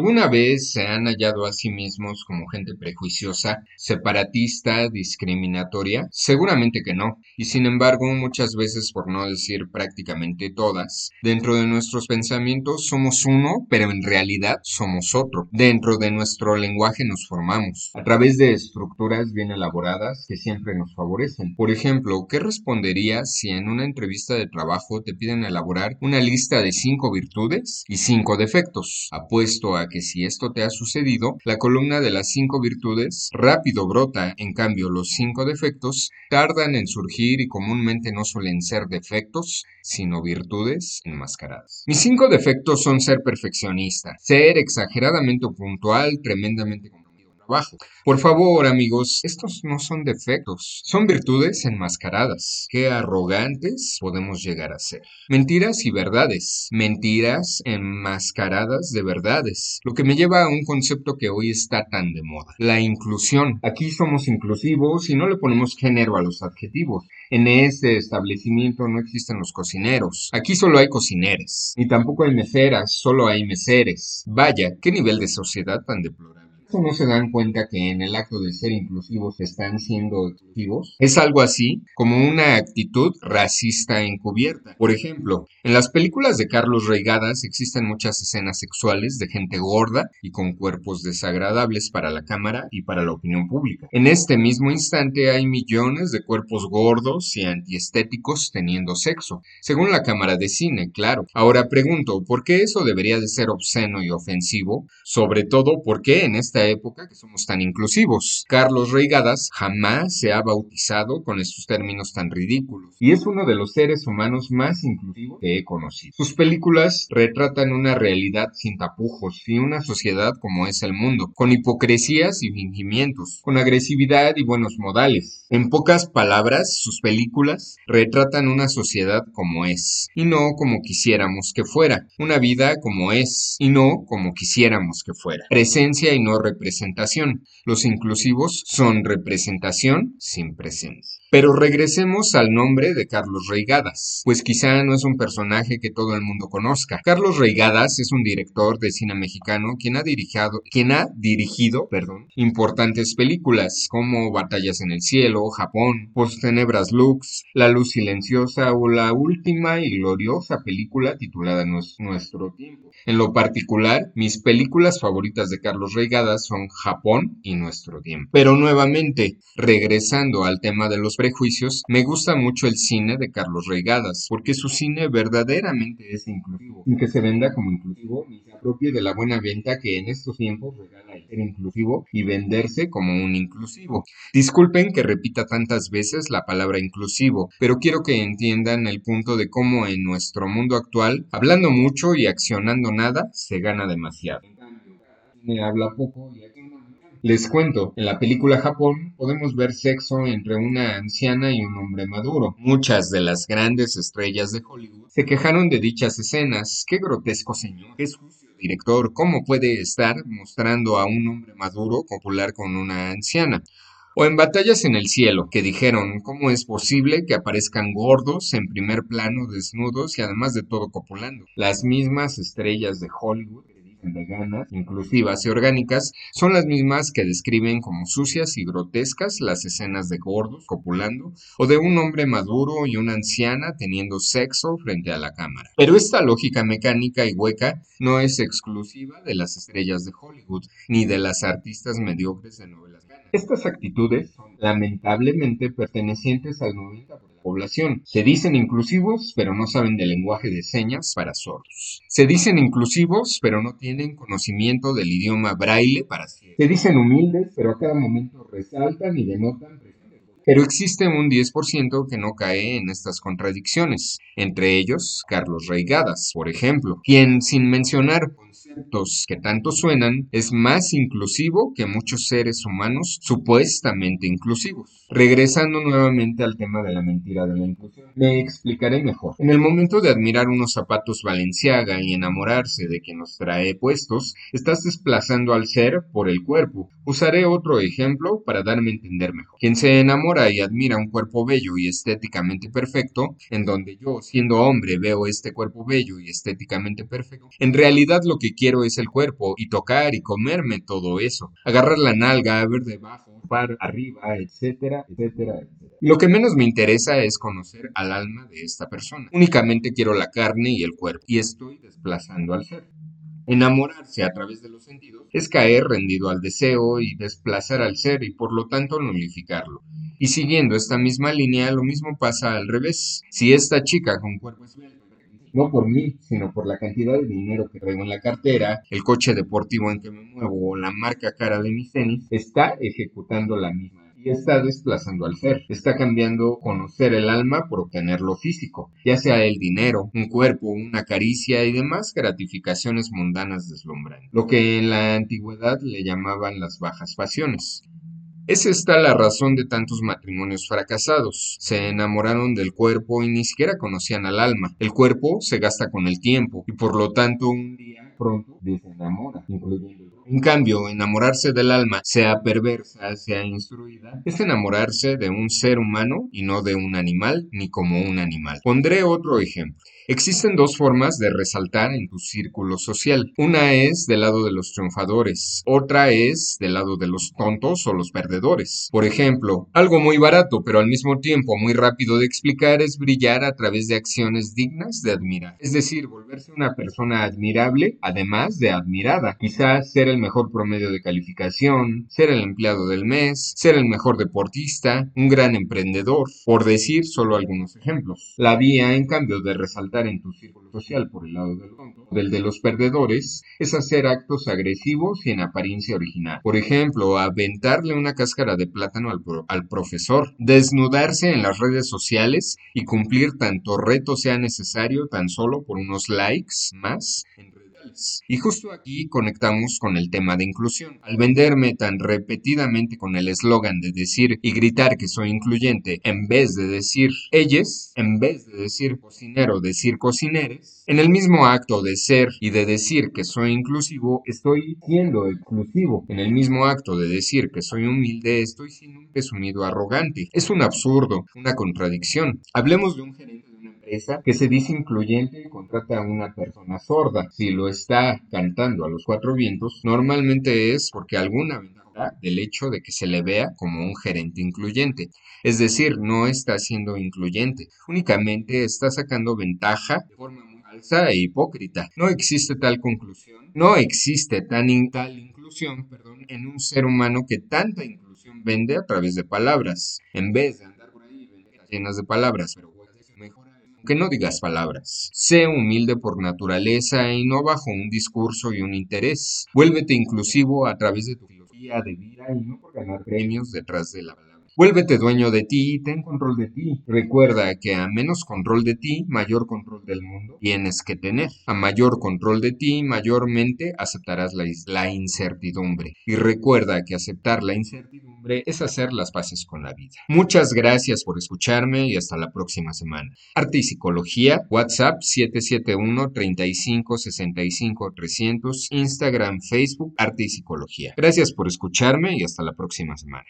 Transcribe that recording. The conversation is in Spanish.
¿Alguna vez se han hallado a sí mismos como gente prejuiciosa, separatista, discriminatoria? Seguramente que no. Y sin embargo, muchas veces, por no decir prácticamente todas, dentro de nuestros pensamientos somos uno, pero en realidad somos otro. Dentro de nuestro lenguaje nos formamos, a través de estructuras bien elaboradas que siempre nos favorecen. Por ejemplo, ¿qué responderías si en una entrevista de trabajo te piden elaborar una lista de cinco virtudes y cinco defectos? Apuesto a que si esto te ha sucedido, la columna de las cinco virtudes rápido brota, en cambio los cinco defectos tardan en surgir y comúnmente no suelen ser defectos, sino virtudes enmascaradas. Mis cinco defectos son ser perfeccionista, ser exageradamente puntual, tremendamente por favor, amigos, estos no son defectos, son virtudes enmascaradas. Qué arrogantes podemos llegar a ser. Mentiras y verdades, mentiras enmascaradas de verdades, lo que me lleva a un concepto que hoy está tan de moda, la inclusión. Aquí somos inclusivos y no le ponemos género a los adjetivos. En este establecimiento no existen los cocineros. Aquí solo hay cocineres. Ni tampoco hay meseras, solo hay meseres. Vaya, qué nivel de sociedad tan deplorable no se dan cuenta que en el acto de ser inclusivos están siendo exclusivos? Es algo así como una actitud racista encubierta. Por ejemplo, en las películas de Carlos Reigadas existen muchas escenas sexuales de gente gorda y con cuerpos desagradables para la cámara y para la opinión pública. En este mismo instante hay millones de cuerpos gordos y antiestéticos teniendo sexo, según la cámara de cine, claro. Ahora pregunto, ¿por qué eso debería de ser obsceno y ofensivo? Sobre todo, ¿por qué en esta época que somos tan inclusivos. Carlos Reigadas jamás se ha bautizado con estos términos tan ridículos y es uno de los seres humanos más inclusivos que he conocido. Sus películas retratan una realidad sin tapujos y una sociedad como es el mundo, con hipocresías y fingimientos, con agresividad y buenos modales. En pocas palabras, sus películas retratan una sociedad como es y no como quisiéramos que fuera, una vida como es y no como quisiéramos que fuera. Presencia y no representación. Los inclusivos son representación sin presencia. Pero regresemos al nombre de Carlos Reigadas, pues quizá no es un personaje que todo el mundo conozca. Carlos Reigadas es un director de cine mexicano quien ha dirigido, quien ha dirigido, importantes películas como Batallas en el cielo, Japón, Post Tenebras Lux, La luz silenciosa o la última y gloriosa película titulada Nuestro tiempo. En lo particular, mis películas favoritas de Carlos Reigadas son Japón y Nuestro tiempo. Pero nuevamente, regresando al tema de los prejuicios, me gusta mucho el cine de Carlos Reigadas, porque su cine verdaderamente es inclusivo, sin que se venda como inclusivo ni se apropie de la buena venta que en estos tiempos regala el ser inclusivo y venderse como un inclusivo. Disculpen que repita tantas veces la palabra inclusivo, pero quiero que entiendan el punto de cómo en nuestro mundo actual, hablando mucho y accionando nada, se gana demasiado. Me habla poco y les cuento, en la película Japón podemos ver sexo entre una anciana y un hombre maduro. Muchas de las grandes estrellas de Hollywood se quejaron de dichas escenas. Qué grotesco señor, qué sucio director, ¿cómo puede estar mostrando a un hombre maduro copular con una anciana? O en Batallas en el Cielo, que dijeron, ¿cómo es posible que aparezcan gordos en primer plano desnudos y además de todo copulando? Las mismas estrellas de Hollywood veganas, inclusivas y orgánicas son las mismas que describen como sucias y grotescas las escenas de gordos copulando o de un hombre maduro y una anciana teniendo sexo frente a la cámara. Pero esta lógica mecánica y hueca no es exclusiva de las estrellas de Hollywood ni de las artistas mediocres de novelas Estas actitudes son lamentablemente pertenecientes al 90% población. Se dicen inclusivos, pero no saben del lenguaje de señas para sordos. Se dicen inclusivos, pero no tienen conocimiento del idioma braille para ciegos. Se dicen humildes, pero a cada momento resaltan y denotan pero existe un 10% que no cae en estas contradicciones, entre ellos Carlos Reigadas, por ejemplo, quien sin mencionar que tanto suenan es más inclusivo que muchos seres humanos supuestamente inclusivos. Regresando nuevamente al tema de la mentira de la inclusión, me explicaré mejor. En el momento de admirar unos zapatos Valenciaga y enamorarse de quien nos trae puestos, estás desplazando al ser por el cuerpo. Usaré otro ejemplo para darme a entender mejor. Quien se enamora y admira un cuerpo bello y estéticamente perfecto, en donde yo, siendo hombre, veo este cuerpo bello y estéticamente perfecto, en realidad lo que quiero es el cuerpo y tocar y comerme todo eso, agarrar la nalga, ver debajo, par arriba, etcétera, etcétera, etcétera. Lo que menos me interesa es conocer al alma de esta persona. Únicamente quiero la carne y el cuerpo y estoy desplazando al ser. Enamorarse a través de los sentidos es caer rendido al deseo y desplazar al ser y por lo tanto nulificarlo. Y siguiendo esta misma línea, lo mismo pasa al revés. Si esta chica con cuerpo esbelto no por mí, sino por la cantidad de dinero que traigo en la cartera, el coche deportivo en que me muevo o la marca cara de mis tenis, está ejecutando la misma y está desplazando al ser. Está cambiando conocer el alma por obtener lo físico, ya sea el dinero, un cuerpo, una caricia y demás gratificaciones mundanas deslumbran, lo que en la antigüedad le llamaban las bajas pasiones. Es esta la razón de tantos matrimonios fracasados. Se enamoraron del cuerpo y ni siquiera conocían al alma. El cuerpo se gasta con el tiempo y por lo tanto un día pronto desenamora, incluyendo en cambio, enamorarse del alma, sea perversa, sea instruida, es enamorarse de un ser humano y no de un animal ni como un animal. Pondré otro ejemplo. Existen dos formas de resaltar en tu círculo social. Una es del lado de los triunfadores, otra es del lado de los tontos o los perdedores. Por ejemplo, algo muy barato pero al mismo tiempo muy rápido de explicar es brillar a través de acciones dignas de admirar. Es decir, volverse una persona admirable además de admirada. Quizás ser mejor promedio de calificación, ser el empleado del mes, ser el mejor deportista, un gran emprendedor, por decir solo algunos ejemplos. La vía, en cambio, de resaltar en tu círculo social por el lado del del de los perdedores, es hacer actos agresivos y en apariencia original. Por ejemplo, aventarle una cáscara de plátano al, al profesor, desnudarse en las redes sociales y cumplir tanto reto sea necesario tan solo por unos likes más y justo aquí conectamos con el tema de inclusión. Al venderme tan repetidamente con el eslogan de decir y gritar que soy incluyente, en vez de decir ellos, en vez de decir cocinero, decir cocineres, en el mismo acto de ser y de decir que soy inclusivo, estoy siendo exclusivo. En el mismo acto de decir que soy humilde, estoy siendo un presumido arrogante. Es un absurdo, una contradicción. Hablemos de un gerente que se dice incluyente y contrata a una persona sorda. Si lo está cantando a los cuatro vientos, normalmente es porque alguna ventaja del hecho de que se le vea como un gerente incluyente. Es decir, no está siendo incluyente, únicamente está sacando ventaja de forma muy falsa e hipócrita. No existe tal conclusión, no existe tan tal inclusión, perdón, en un ser humano que tanta inclusión vende a través de palabras, en vez de andar por ahí llenas de palabras, pero mejor que no digas palabras. Sé humilde por naturaleza y no bajo un discurso y un interés. Vuélvete inclusivo a través de tu filosofía de vida y no por ganar premios detrás de la palabra. Vuélvete dueño de ti y ten control de ti. Recuerda que a menos control de ti, mayor control del mundo tienes que tener. A mayor control de ti, mayormente aceptarás la, la incertidumbre. Y recuerda que aceptar la incertidumbre es hacer las paces con la vida. Muchas gracias por escucharme y hasta la próxima semana. Arte y Psicología, WhatsApp 771 35 65 300, Instagram, Facebook, Arte y Psicología. Gracias por escucharme y hasta la próxima semana.